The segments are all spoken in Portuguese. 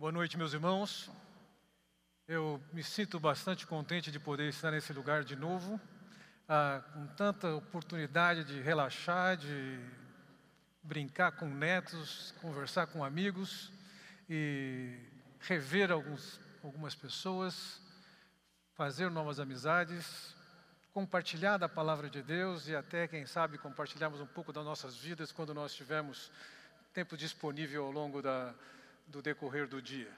Boa noite, meus irmãos. Eu me sinto bastante contente de poder estar nesse lugar de novo, ah, com tanta oportunidade de relaxar, de brincar com netos, conversar com amigos e rever alguns, algumas pessoas, fazer novas amizades, compartilhar da palavra de Deus e até, quem sabe, compartilharmos um pouco das nossas vidas quando nós tivermos tempo disponível ao longo da, do decorrer do dia.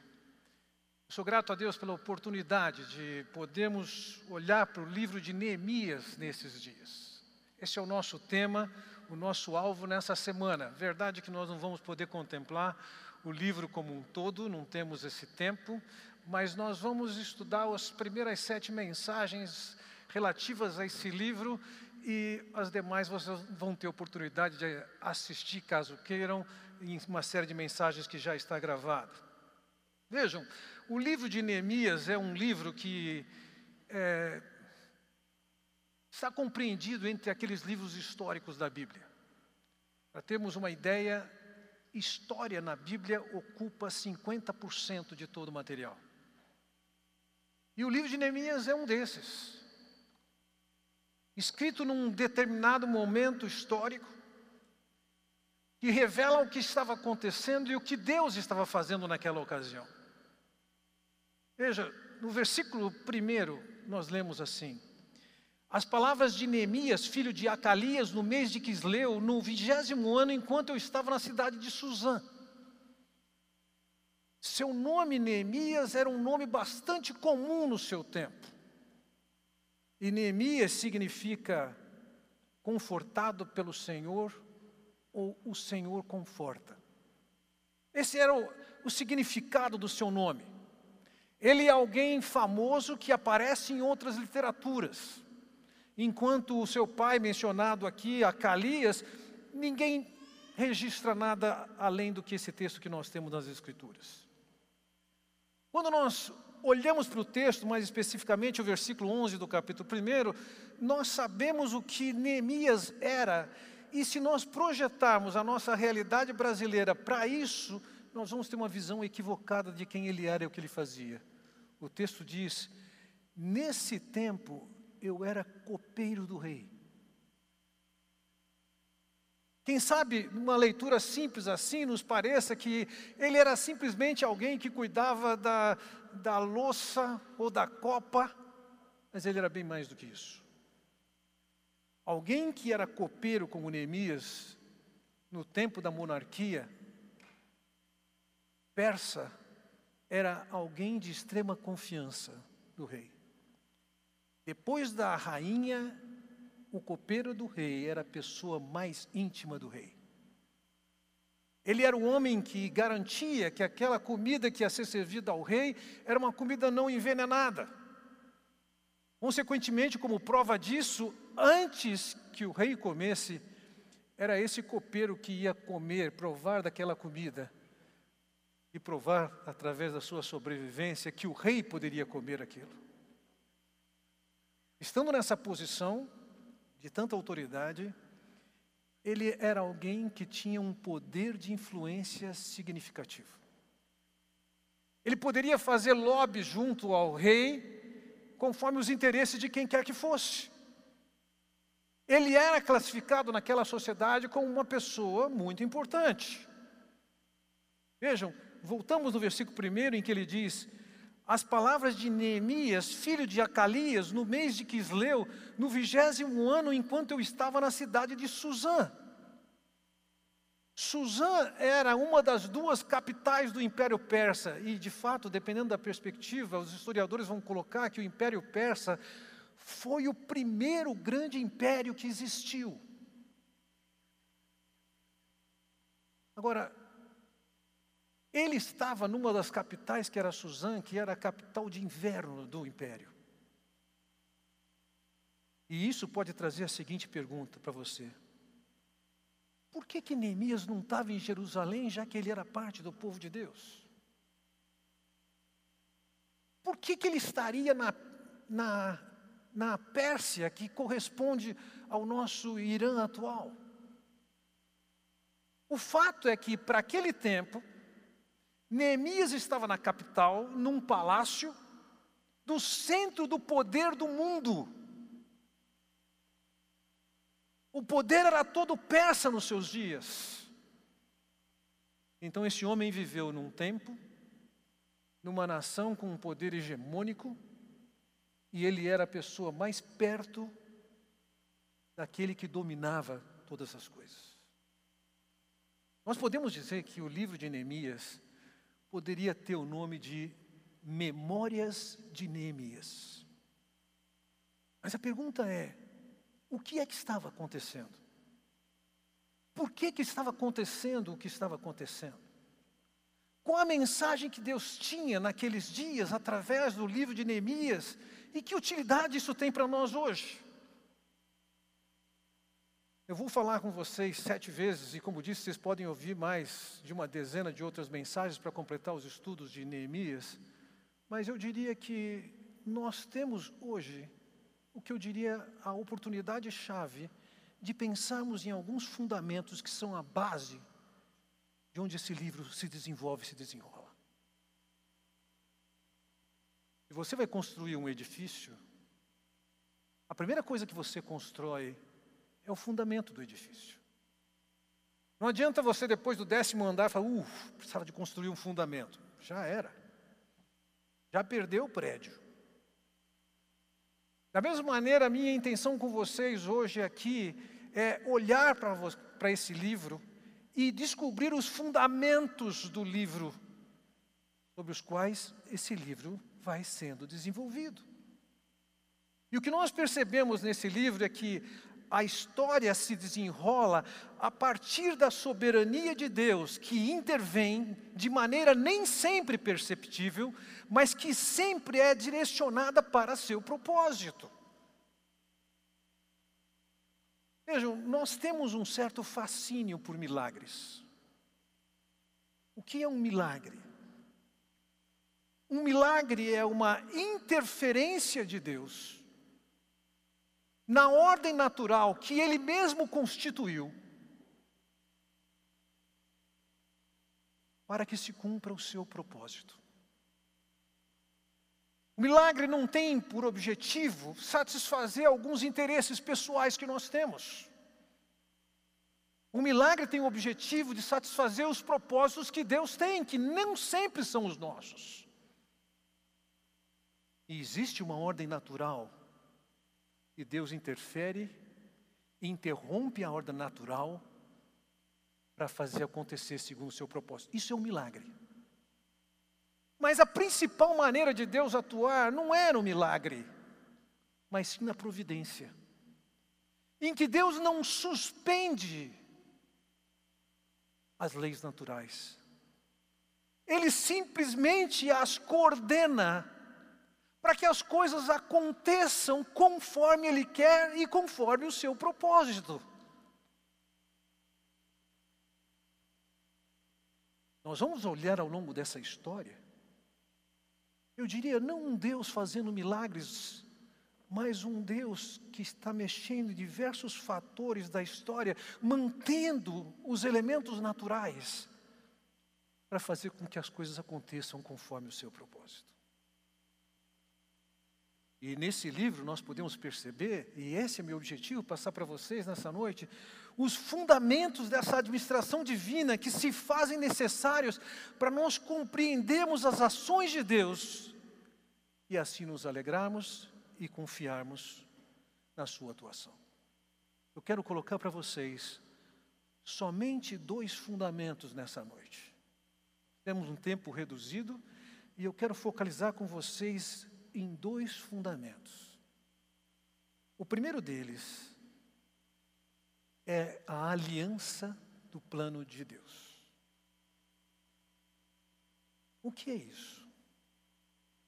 Sou grato a Deus pela oportunidade de podermos olhar para o livro de Neemias nesses dias. Esse é o nosso tema, o nosso alvo nessa semana. Verdade que nós não vamos poder contemplar o livro como um todo, não temos esse tempo, mas nós vamos estudar as primeiras sete mensagens relativas a esse livro e as demais vocês vão ter oportunidade de assistir, caso queiram, em uma série de mensagens que já está gravada. Vejam, o livro de Neemias é um livro que é, está compreendido entre aqueles livros históricos da Bíblia. Para termos uma ideia, história na Bíblia ocupa 50% de todo o material. E o livro de Neemias é um desses. Escrito num determinado momento histórico, que revela o que estava acontecendo e o que Deus estava fazendo naquela ocasião. Veja, no versículo 1 nós lemos assim: As palavras de Neemias, filho de Acalias, no mês de Quisleu, no vigésimo ano, enquanto eu estava na cidade de Suzã. Seu nome Neemias era um nome bastante comum no seu tempo. E Neemias significa confortado pelo Senhor ou o Senhor conforta. Esse era o, o significado do seu nome. Ele é alguém famoso que aparece em outras literaturas. Enquanto o seu pai, mencionado aqui, Acalias, ninguém registra nada além do que esse texto que nós temos nas Escrituras. Quando nós olhamos para o texto, mais especificamente o versículo 11 do capítulo 1, nós sabemos o que Neemias era, e se nós projetarmos a nossa realidade brasileira para isso, nós vamos ter uma visão equivocada de quem ele era e o que ele fazia. O texto diz: Nesse tempo eu era copeiro do rei. Quem sabe, numa leitura simples assim, nos pareça que ele era simplesmente alguém que cuidava da, da louça ou da copa, mas ele era bem mais do que isso. Alguém que era copeiro como Neemias, no tempo da monarquia persa, era alguém de extrema confiança do rei. Depois da rainha, o copeiro do rei era a pessoa mais íntima do rei. Ele era o homem que garantia que aquela comida que ia ser servida ao rei era uma comida não envenenada. Consequentemente, como prova disso, antes que o rei comesse, era esse copeiro que ia comer, provar daquela comida e provar, através da sua sobrevivência, que o rei poderia comer aquilo. Estando nessa posição de tanta autoridade, ele era alguém que tinha um poder de influência significativo. Ele poderia fazer lobby junto ao rei, conforme os interesses de quem quer que fosse. Ele era classificado naquela sociedade como uma pessoa muito importante. Vejam, voltamos no versículo 1 em que ele diz: As palavras de Neemias, filho de Acalias, no mês de Quisleu, no vigésimo ano, enquanto eu estava na cidade de Suzã. Suzã era uma das duas capitais do Império Persa, e de fato, dependendo da perspectiva, os historiadores vão colocar que o Império Persa foi o primeiro grande império que existiu. Agora, ele estava numa das capitais, que era Suzã, que era a capital de inverno do império. E isso pode trazer a seguinte pergunta para você: Por que que Neemias não estava em Jerusalém, já que ele era parte do povo de Deus? Por que que ele estaria na, na, na Pérsia, que corresponde ao nosso Irã atual? O fato é que, para aquele tempo, Neemias estava na capital, num palácio, do centro do poder do mundo. O poder era todo persa nos seus dias. Então esse homem viveu num tempo, numa nação com um poder hegemônico, e ele era a pessoa mais perto daquele que dominava todas as coisas. Nós podemos dizer que o livro de Neemias poderia ter o nome de Memórias de Neemias. Mas a pergunta é: o que é que estava acontecendo? Por que, que estava acontecendo o que estava acontecendo? Qual a mensagem que Deus tinha naqueles dias através do livro de Neemias e que utilidade isso tem para nós hoje? Eu vou falar com vocês sete vezes, e como disse, vocês podem ouvir mais de uma dezena de outras mensagens para completar os estudos de Neemias, mas eu diria que nós temos hoje o que eu diria a oportunidade chave de pensarmos em alguns fundamentos que são a base de onde esse livro se desenvolve e se desenrola. Se você vai construir um edifício, a primeira coisa que você constrói é o fundamento do edifício. Não adianta você, depois do décimo andar, falar, uff, precisava de construir um fundamento. Já era. Já perdeu o prédio. Da mesma maneira, a minha intenção com vocês hoje aqui é olhar para esse livro e descobrir os fundamentos do livro sobre os quais esse livro vai sendo desenvolvido. E o que nós percebemos nesse livro é que a história se desenrola a partir da soberania de Deus, que intervém de maneira nem sempre perceptível, mas que sempre é direcionada para seu propósito. Vejam, nós temos um certo fascínio por milagres. O que é um milagre? Um milagre é uma interferência de Deus na ordem natural que Ele mesmo constituiu, para que se cumpra o seu propósito. O milagre não tem por objetivo satisfazer alguns interesses pessoais que nós temos. O milagre tem o objetivo de satisfazer os propósitos que Deus tem, que não sempre são os nossos. E existe uma ordem natural, e Deus interfere, interrompe a ordem natural para fazer acontecer segundo o seu propósito. Isso é um milagre. Mas a principal maneira de Deus atuar não é no milagre, mas sim na providência. Em que Deus não suspende as leis naturais. Ele simplesmente as coordena para que as coisas aconteçam conforme Ele quer e conforme o seu propósito. Nós vamos olhar ao longo dessa história eu diria, não um Deus fazendo milagres, mas um Deus que está mexendo em diversos fatores da história, mantendo os elementos naturais para fazer com que as coisas aconteçam conforme o seu propósito. E nesse livro nós podemos perceber, e esse é meu objetivo, passar para vocês nessa noite, os fundamentos dessa administração divina que se fazem necessários para nós compreendermos as ações de Deus e assim nos alegrarmos e confiarmos na sua atuação. Eu quero colocar para vocês somente dois fundamentos nessa noite. Temos um tempo reduzido e eu quero focalizar com vocês em dois fundamentos. O primeiro deles é a aliança do plano de Deus. O que é isso?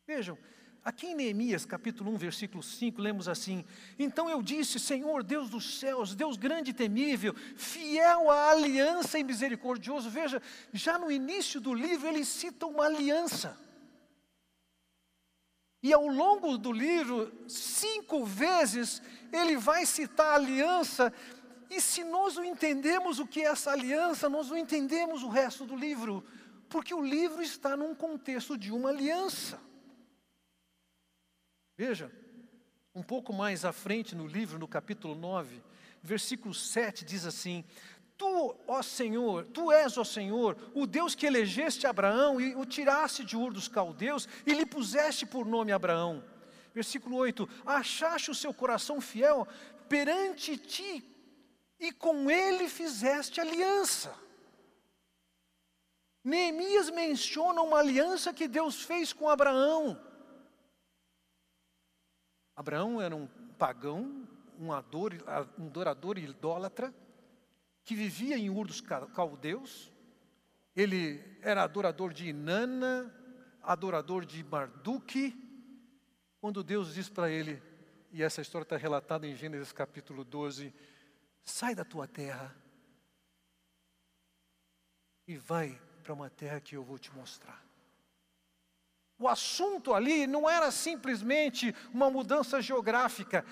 Vejam, aqui em Neemias capítulo 1, versículo 5, lemos assim: Então eu disse, Senhor, Deus dos céus, Deus grande e temível, fiel à aliança e misericordioso. Veja, já no início do livro ele cita uma aliança. E ao longo do livro, cinco vezes, ele vai citar a aliança e se nós não entendemos o que é essa aliança, nós não entendemos o resto do livro, Porque o livro está num contexto de uma aliança. Veja, um pouco mais à frente no livro, no capítulo 9, versículo 7 diz assim: Tu, ó Senhor, tu és, ó Senhor, o Deus que elegeste Abraão e o tiraste de Ur dos caldeus e lhe puseste por nome Abraão. Versículo 8: Achaste o seu coração fiel perante ti e com ele fizeste aliança. Neemias menciona uma aliança que Deus fez com Abraão. Abraão era um pagão, um, ador, adorador idólatra, que vivia em Ur dos Caldeus. Ele era adorador de Inanna, adorador de Marduk. Quando Deus diz para ele, e essa história está relatada em Gênesis capítulo 12: sai da tua terra e vai para uma terra que eu vou te mostrar. O assunto ali não era simplesmente uma mudança geográfica,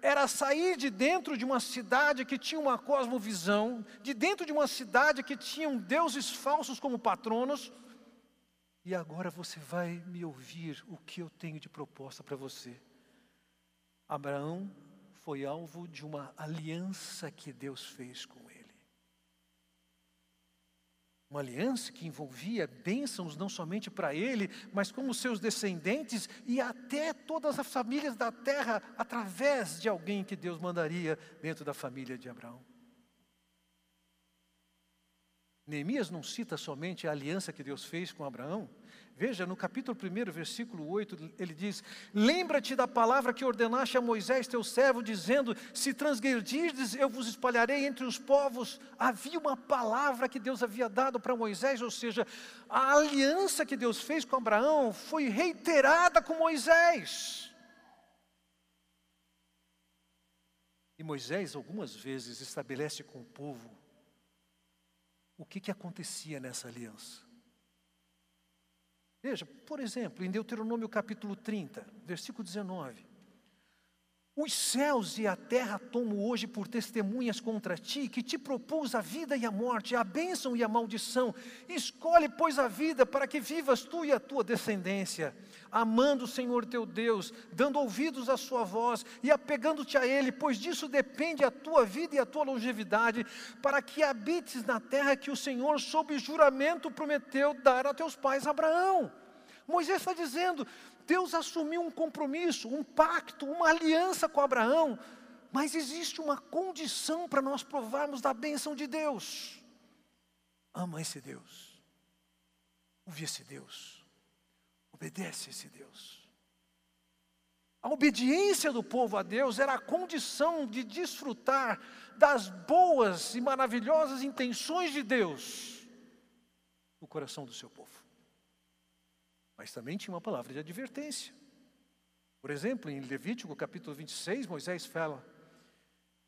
era sair de dentro de uma cidade que tinha uma cosmovisão, de dentro de uma cidade que tinham deuses falsos como patronos, e agora você vai me ouvir o que eu tenho de proposta para você. Abraão foi alvo de uma aliança que Deus fez com. Uma aliança que envolvia bênçãos não somente para ele, mas como seus descendentes e até todas as famílias da terra, através de alguém que Deus mandaria dentro da família de Abraão. Neemias não cita somente a aliança que Deus fez com Abraão, Veja, no capítulo 1, versículo 8, ele diz: Lembra-te da palavra que ordenaste a Moisés, teu servo, dizendo: Se transgredirdes, eu vos espalharei entre os povos. Havia uma palavra que Deus havia dado para Moisés, ou seja, a aliança que Deus fez com Abraão foi reiterada com Moisés. E Moisés, algumas vezes, estabelece com o povo o que, que acontecia nessa aliança. Veja, por exemplo, em Deuteronômio capítulo 30, versículo 19: Os céus e a terra tomo hoje por testemunhas contra ti, que te propus a vida e a morte, a bênção e a maldição. Escolhe, pois, a vida para que vivas tu e a tua descendência, amando o Senhor teu Deus, dando ouvidos à sua voz e apegando-te a Ele, pois disso depende a tua vida e a tua longevidade, para que habites na terra que o Senhor, sob juramento, prometeu dar a teus pais Abraão. Moisés está dizendo: Deus assumiu um compromisso, um pacto, uma aliança com Abraão, mas existe uma condição para nós provarmos da bênção de Deus. Ama esse Deus, ouve esse Deus, obedece esse Deus. A obediência do povo a Deus era a condição de desfrutar das boas e maravilhosas intenções de Deus no coração do seu povo mas também tinha uma palavra de advertência. Por exemplo, em Levítico capítulo 26, Moisés fala: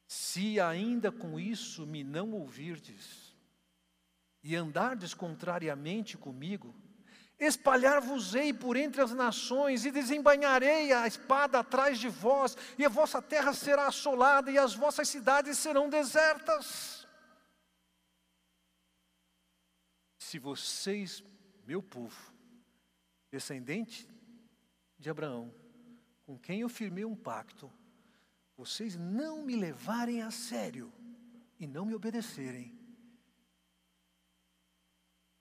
Se ainda com isso me não ouvirdes, e andardes contrariamente comigo, espalhar-vos-ei por entre as nações, e desembainharei a espada atrás de vós, e a vossa terra será assolada, e as vossas cidades serão desertas. Se vocês, meu povo, descendente de Abraão, com quem eu firmei um pacto, vocês não me levarem a sério e não me obedecerem,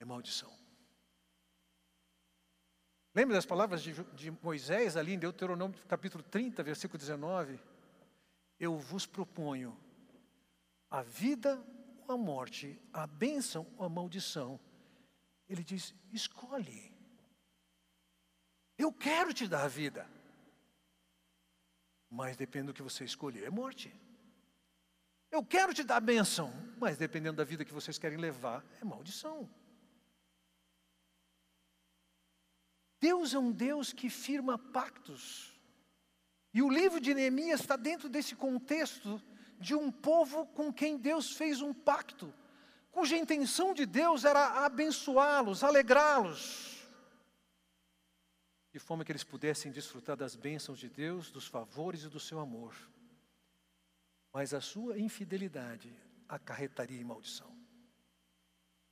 é maldição. Lembra das palavras de, de, Moisés ali em Deuteronômio capítulo 30, versículo 19? Eu vos proponho a vida ou a morte, a bênção ou a maldição. Ele diz: escolhe. Eu quero te dar a vida. Mas depende do que você escolher, é morte. Eu quero te dar a bênção, mas dependendo da vida que vocês querem levar, é maldição. Deus é um Deus que firma pactos. E o livro de Neemias está dentro desse contexto de um povo com quem Deus fez um pacto, cuja intenção de Deus era abençoá-los, alegrá-los de forma que eles pudessem desfrutar das bênçãos de Deus, dos favores e do seu amor. Mas a sua infidelidade acarretaria em maldição.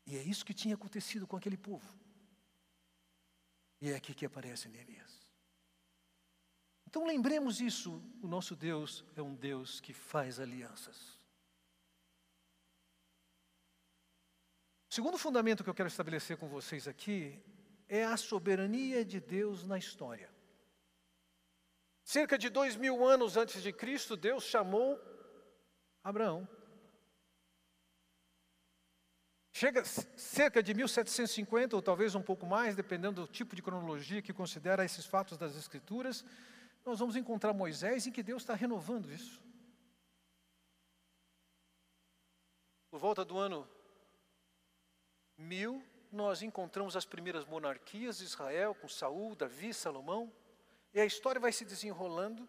E é isso que tinha acontecido com aquele povo. E é aqui que aparece Neemias. Então lembremos isso: o nosso Deus é um Deus que faz alianças. O segundo fundamento que eu quero estabelecer com vocês aqui é a soberania de Deus na história. Cerca de dois mil anos antes de Cristo, Deus chamou Abraão. Chega cerca de 1750, ou talvez um pouco mais, dependendo do tipo de cronologia que considera esses fatos das Escrituras, nós vamos encontrar Moisés em que Deus está renovando isso. Por volta do ano mil, nós encontramos as primeiras monarquias de Israel, com Saul, Davi, Salomão, e a história vai se desenrolando,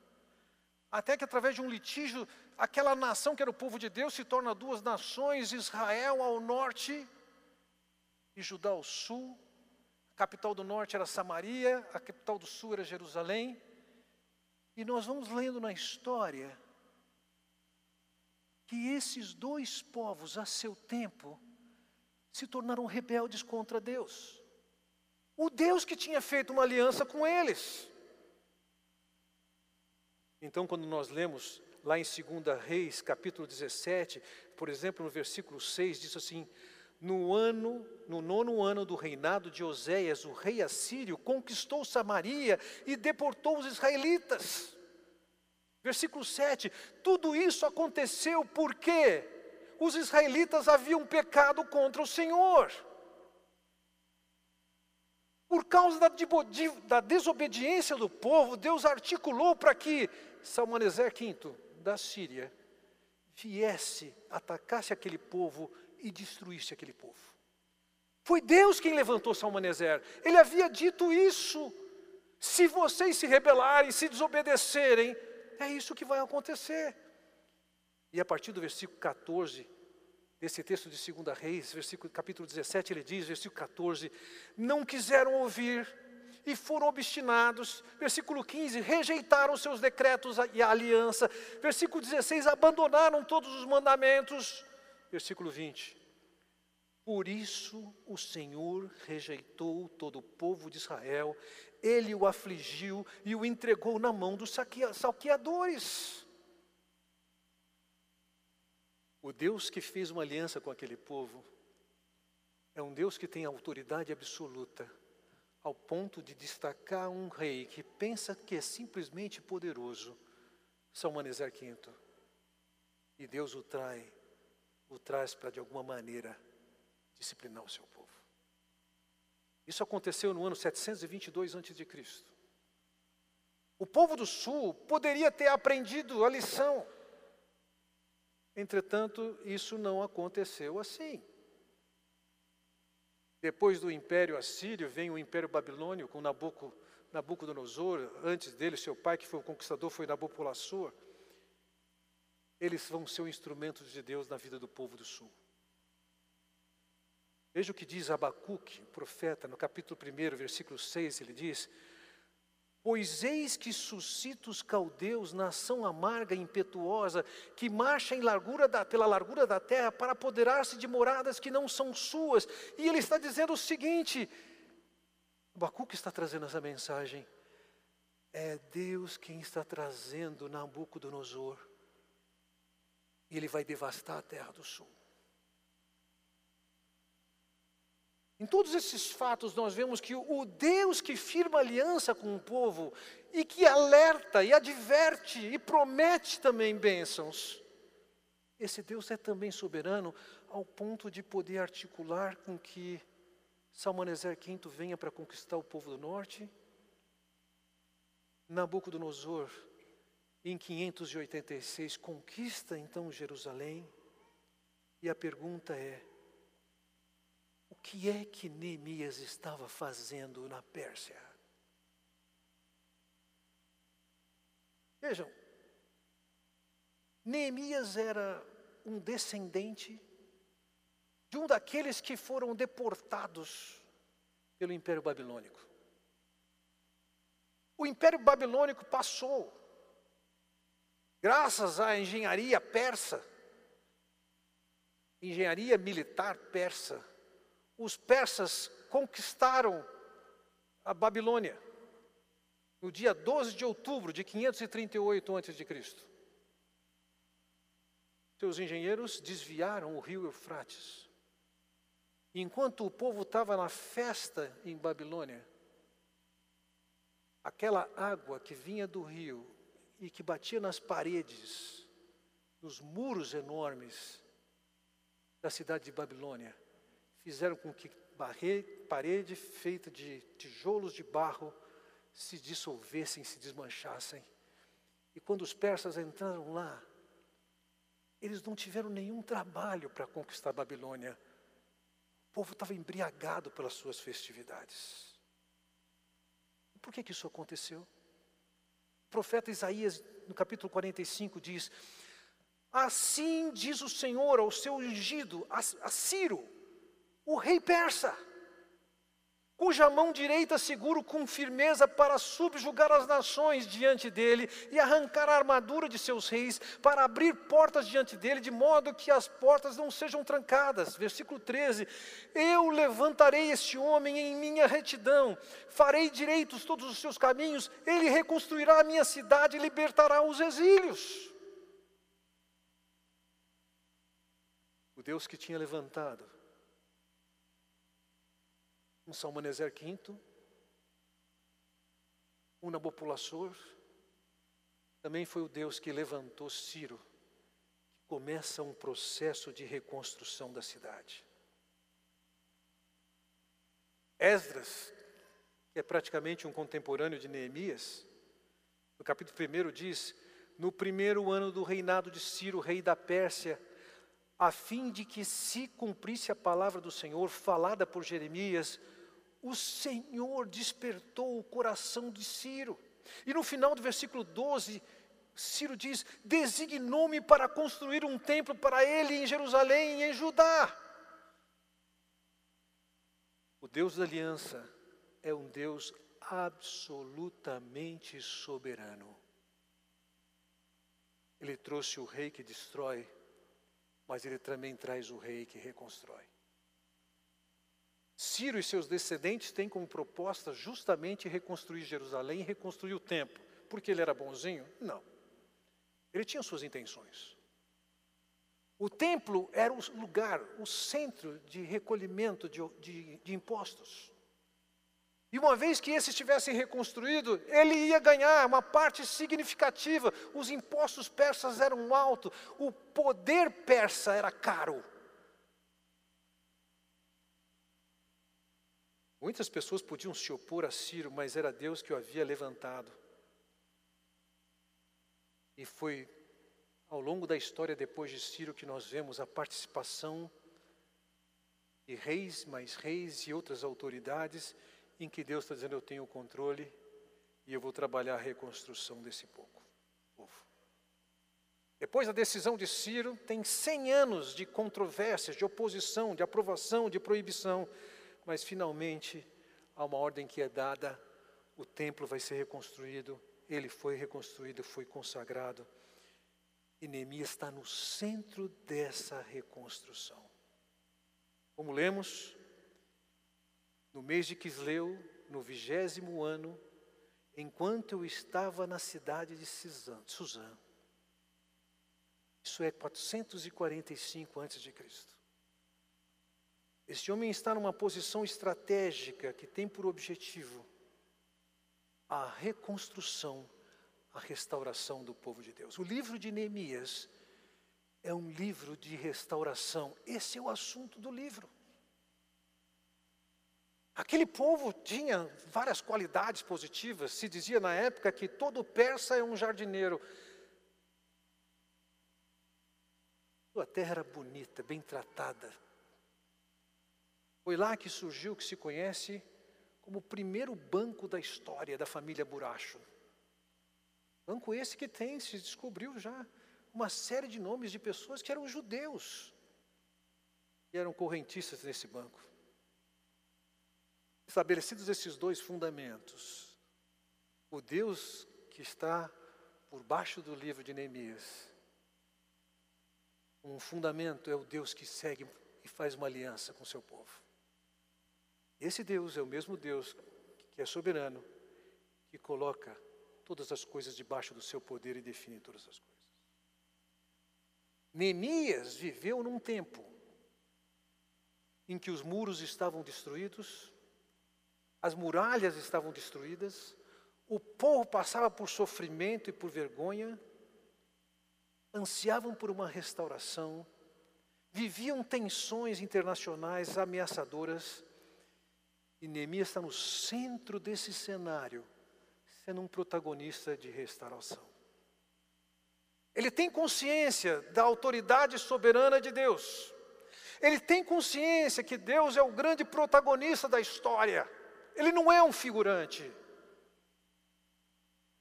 até que através de um litígio, aquela nação que era o povo de Deus se torna duas nações, Israel ao norte e Judá ao sul. A capital do norte era Samaria, a capital do sul era Jerusalém. E nós vamos lendo na história que esses dois povos, a seu tempo, se tornaram rebeldes contra Deus. O Deus que tinha feito uma aliança com eles. Então, quando nós lemos lá em 2 Reis, capítulo 17, por exemplo, no versículo 6, diz assim: No ano, no nono ano do reinado de Oséias, o rei assírio conquistou Samaria e deportou os israelitas. Versículo 7: Tudo isso aconteceu porque os israelitas haviam pecado contra o Senhor. Por causa da, da desobediência do povo, Deus articulou para que Salmaneser V da Síria viesse, atacasse aquele povo e destruísse aquele povo. Foi Deus quem levantou Salmaneser. Ele havia dito isso. Se vocês se rebelarem, se desobedecerem, é isso que vai acontecer. E a partir do versículo 14, desse texto de 2 Reis, versículo, capítulo 17, ele diz, versículo 14: Não quiseram ouvir e foram obstinados. Versículo 15: rejeitaram seus decretos e a aliança. Versículo 16: abandonaram todos os mandamentos. Versículo 20: por isso o Senhor rejeitou todo o povo de Israel, ele o afligiu e o entregou na mão dos salqueadores. O Deus que fez uma aliança com aquele povo é um Deus que tem autoridade absoluta, ao ponto de destacar um rei que pensa que é simplesmente poderoso, Salmaneser V. E Deus o trai, o traz para de alguma maneira disciplinar o seu povo. Isso aconteceu no ano 722 a.C. O povo do sul poderia ter aprendido a lição. Entretanto, isso não aconteceu assim. Depois do Império Assírio, vem o Império Babilônio com Nabuco, Nabucodonosor, antes dele, seu pai, que foi o conquistador, foi Nabopolassar. Eles vão ser instrumentos de Deus na vida do povo do sul. Veja o que diz Abacuque, profeta, no capítulo 1, versículo 6, ele diz: Pois eis que suscita os caldeus, nação amarga e impetuosa, que marcha largura da, pela largura da terra para apoderar-se de moradas que não são suas. E ele está dizendo o seguinte: Abacuque está trazendo essa mensagem. É Deus quem está trazendo Nabucodonosor. E ele vai devastar a terra do sul. Em todos esses fatos, nós vemos que o Deus que firma aliança com o povo e que alerta e adverte e promete também bênçãos, esse Deus é também soberano ao ponto de poder articular com que Salmaneser V venha para conquistar o povo do norte. Nabucodonosor, em 586, conquista então Jerusalém. E a pergunta é: que é que Neemias estava fazendo na Pérsia? Vejam, Neemias era um descendente de um daqueles que foram deportados pelo Império Babilônico. O Império Babilônico passou, graças à engenharia persa, engenharia militar persa, os persas conquistaram a Babilônia, no dia 12 de outubro de 538 a.C. Seus engenheiros desviaram o rio Eufrates. Enquanto o povo estava na festa em Babilônia, aquela água que vinha do rio e que batia nas paredes, nos muros enormes da cidade de Babilônia, fizeram com que parede feita de tijolos de barro se dissolvessem, se desmanchassem. E quando os persas entraram lá, eles não tiveram nenhum trabalho para conquistar a Babilônia. O povo estava embriagado pelas suas festividades. Por que, que isso aconteceu? O profeta Isaías, no capítulo 45, diz: Assim diz o Senhor ao seu ungido, a Ciro, o rei persa cuja mão direita seguro com firmeza para subjugar as nações diante dele e arrancar a armadura de seus reis, para abrir portas diante dele, de modo que as portas não sejam trancadas. Versículo 13: Eu levantarei este homem em minha retidão, farei direitos todos os seus caminhos, ele reconstruirá a minha cidade e libertará os exílios. O Deus que tinha levantado um Salmaneser V, um Nabopolassar, também foi o Deus que levantou Ciro, que começa um processo de reconstrução da cidade. Esdras, que é praticamente um contemporâneo de Neemias, no capítulo 1 diz: No primeiro ano do reinado de Ciro, rei da Pérsia, a fim de que se cumprisse a palavra do Senhor falada por Jeremias, o Senhor despertou o coração de Ciro. E no final do versículo 12, Ciro diz: Designou-me para construir um templo para ele em Jerusalém e em Judá. O Deus da aliança é um Deus absolutamente soberano. Ele trouxe o rei que destrói, mas ele também traz o rei que reconstrói. Ciro e seus descendentes têm como proposta justamente reconstruir Jerusalém e reconstruir o templo. Porque ele era bonzinho? Não. Ele tinha suas intenções. O templo era o lugar, o centro de recolhimento de, de, de impostos. E uma vez que esse estivesse reconstruído, ele ia ganhar uma parte significativa. Os impostos persas eram altos, o poder persa era caro. Muitas pessoas podiam se opor a Ciro, mas era Deus que o havia levantado. E foi ao longo da história depois de Ciro que nós vemos a participação de reis, mais reis e outras autoridades, em que Deus está dizendo: Eu tenho o controle e eu vou trabalhar a reconstrução desse povo. Depois da decisão de Ciro, tem 100 anos de controvérsias, de oposição, de aprovação, de proibição mas finalmente há uma ordem que é dada, o templo vai ser reconstruído, ele foi reconstruído, foi consagrado. E Neemias está no centro dessa reconstrução. Como lemos, no mês de Quisleu, no vigésimo ano, enquanto eu estava na cidade de Suzã, isso é 445 a.C. Este homem está numa posição estratégica que tem por objetivo a reconstrução, a restauração do povo de Deus. O livro de Neemias é um livro de restauração. Esse é o assunto do livro. Aquele povo tinha várias qualidades positivas. Se dizia na época que todo persa é um jardineiro. Sua terra era bonita, bem tratada foi lá que surgiu o que se conhece como o primeiro banco da história da família Buracho. Banco esse que tem, se descobriu já, uma série de nomes de pessoas que eram judeus e eram correntistas nesse banco. Estabelecidos esses dois fundamentos, o Deus que está por baixo do livro de Neemias, um fundamento é o Deus que segue e faz uma aliança com o seu povo. Esse Deus é o mesmo Deus que é soberano, que coloca todas as coisas debaixo do seu poder e define todas as coisas. Neemias viveu num tempo em que os muros estavam destruídos, as muralhas estavam destruídas, o povo passava por sofrimento e por vergonha, ansiavam por uma restauração, viviam tensões internacionais ameaçadoras, e Neemias está no centro desse cenário, sendo um protagonista de restauração. Ele tem consciência da autoridade soberana de Deus. Ele tem consciência que Deus é o grande protagonista da história. Ele não é um figurante.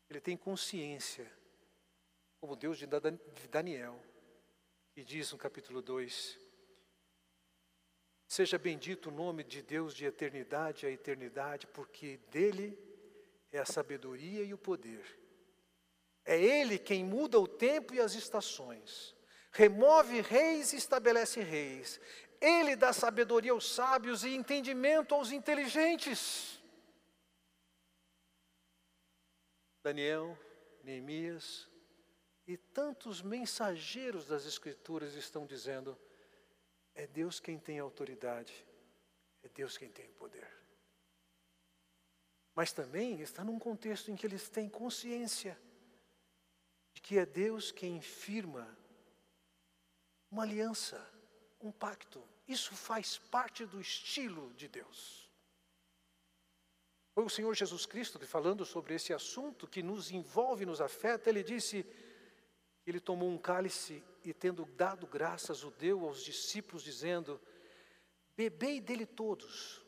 Ele tem consciência, como Deus de Daniel, que diz no capítulo 2: Seja bendito o nome de Deus de eternidade a eternidade, porque dele é a sabedoria e o poder. É ele quem muda o tempo e as estações, remove reis e estabelece reis. Ele dá sabedoria aos sábios e entendimento aos inteligentes. Daniel, Neemias e tantos mensageiros das Escrituras estão dizendo: é Deus quem tem autoridade, é Deus quem tem poder. Mas também está num contexto em que eles têm consciência de que é Deus quem firma uma aliança, um pacto. Isso faz parte do estilo de Deus. Foi o Senhor Jesus Cristo que, falando sobre esse assunto que nos envolve, nos afeta, ele disse: ele tomou um cálice e, tendo dado graças, o deu aos discípulos, dizendo: Bebei dele todos,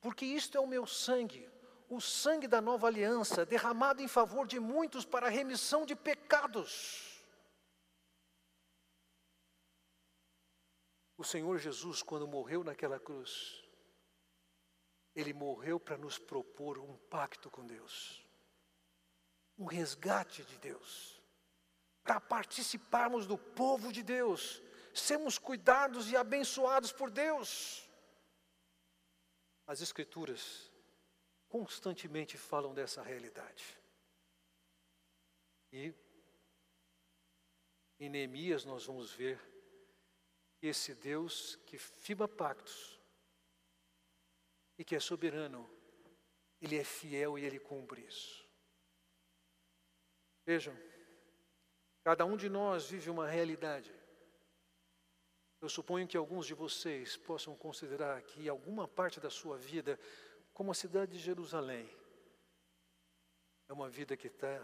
porque isto é o meu sangue, o sangue da nova aliança, derramado em favor de muitos para a remissão de pecados. O Senhor Jesus, quando morreu naquela cruz, ele morreu para nos propor um pacto com Deus, um resgate de Deus para participarmos do povo de Deus, sermos cuidados e abençoados por Deus. As Escrituras constantemente falam dessa realidade. E em Neemias nós vamos ver esse Deus que firma pactos e que é soberano, ele é fiel e ele cumpre isso. Vejam, Cada um de nós vive uma realidade. Eu suponho que alguns de vocês possam considerar que alguma parte da sua vida, como a cidade de Jerusalém, é uma vida que está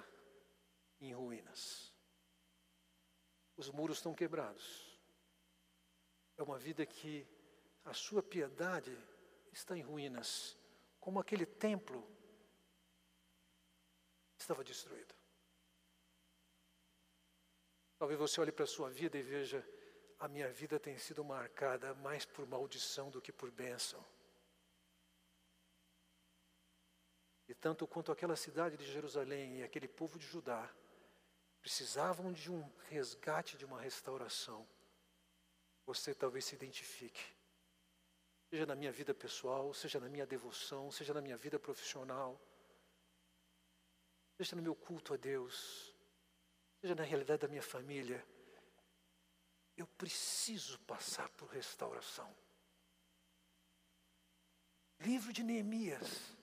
em ruínas. Os muros estão quebrados. É uma vida que a sua piedade está em ruínas, como aquele templo estava destruído. Talvez você olhe para a sua vida e veja: a minha vida tem sido marcada mais por maldição do que por bênção. E tanto quanto aquela cidade de Jerusalém e aquele povo de Judá precisavam de um resgate, de uma restauração, você talvez se identifique. Seja na minha vida pessoal, seja na minha devoção, seja na minha vida profissional, seja no meu culto a Deus, seja na realidade da minha família, eu preciso passar por restauração. Livro de Neemias,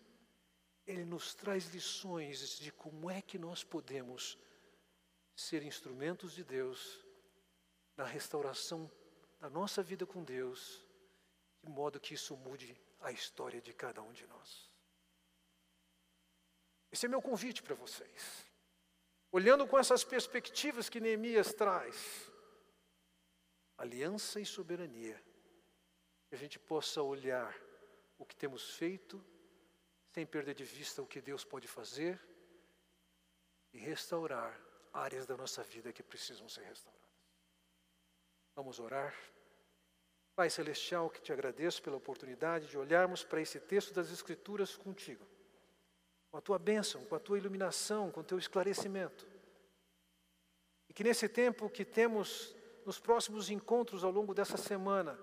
ele nos traz lições de como é que nós podemos ser instrumentos de Deus na restauração da nossa vida com Deus, de modo que isso mude a história de cada um de nós. Esse é meu convite para vocês. Olhando com essas perspectivas que Neemias traz, aliança e soberania, que a gente possa olhar o que temos feito, sem perder de vista o que Deus pode fazer e restaurar áreas da nossa vida que precisam ser restauradas. Vamos orar. Pai Celestial, que te agradeço pela oportunidade de olharmos para esse texto das Escrituras contigo com a tua bênção, com a tua iluminação, com o teu esclarecimento. E que nesse tempo que temos nos próximos encontros ao longo dessa semana,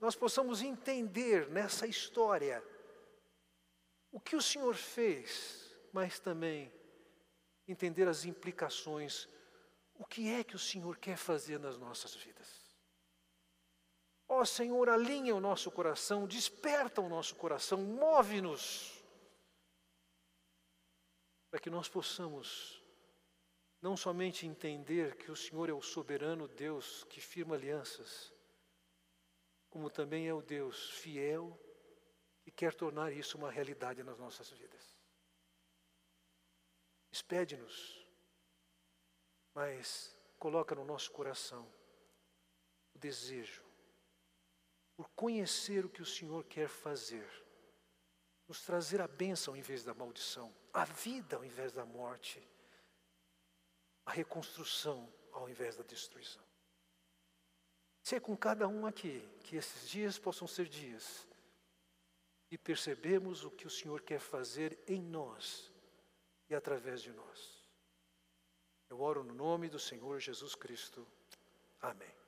nós possamos entender nessa história o que o Senhor fez, mas também entender as implicações, o que é que o Senhor quer fazer nas nossas vidas. Ó Senhor, alinha o nosso coração, desperta o nosso coração, move-nos, para que nós possamos não somente entender que o Senhor é o soberano Deus que firma alianças, como também é o Deus fiel e quer tornar isso uma realidade nas nossas vidas. Despede-nos, mas coloca no nosso coração o desejo por conhecer o que o Senhor quer fazer, nos trazer a bênção em vez da maldição, a vida ao invés da morte, a reconstrução ao invés da destruição. Se é com cada um aqui que esses dias possam ser dias e percebemos o que o Senhor quer fazer em nós e através de nós. Eu oro no nome do Senhor Jesus Cristo. Amém.